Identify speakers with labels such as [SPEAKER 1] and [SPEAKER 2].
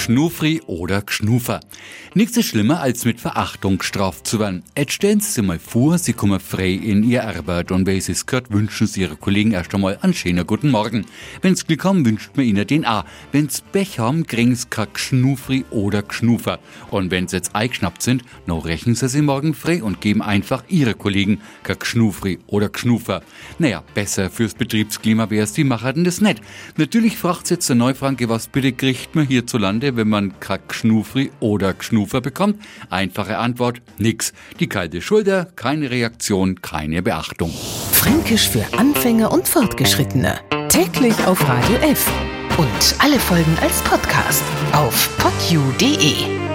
[SPEAKER 1] Schnufri oder Gschnufer. Nichts ist schlimmer, als mit Verachtung gestraft zu werden. Jetzt stellen Sie sich mal vor, Sie kommen frei in Ihr Arbeit und wenn Sie es gehört, wünschen Sie Ihre Kollegen erst einmal einen schönen guten Morgen. Wenn Sie Glück haben, wünscht man Ihnen den auch. Wenn Sie Pech haben, kriegen Sie kein Gschnufri oder Gschnufer. Und wenn Sie jetzt eingeschnappt sind, noch rächen Sie sie morgen frei und geben einfach Ihre Kollegen kein Gschnufri oder Gschnufer. Naja, besser fürs Betriebsklima wäre es, die machen das nicht. Natürlich fragt jetzt der Neufranke, was bitte kriegt man hierzulande, wenn man kein Gschnufri oder Gschnufer bekommt? Einfache Antwort, nix. Die kalte Schulter, keine Reaktion, keine Beachtung.
[SPEAKER 2] Fränkisch für Anfänger und Fortgeschrittene. Täglich auf Radio F. Und alle Folgen als Podcast auf podu.de.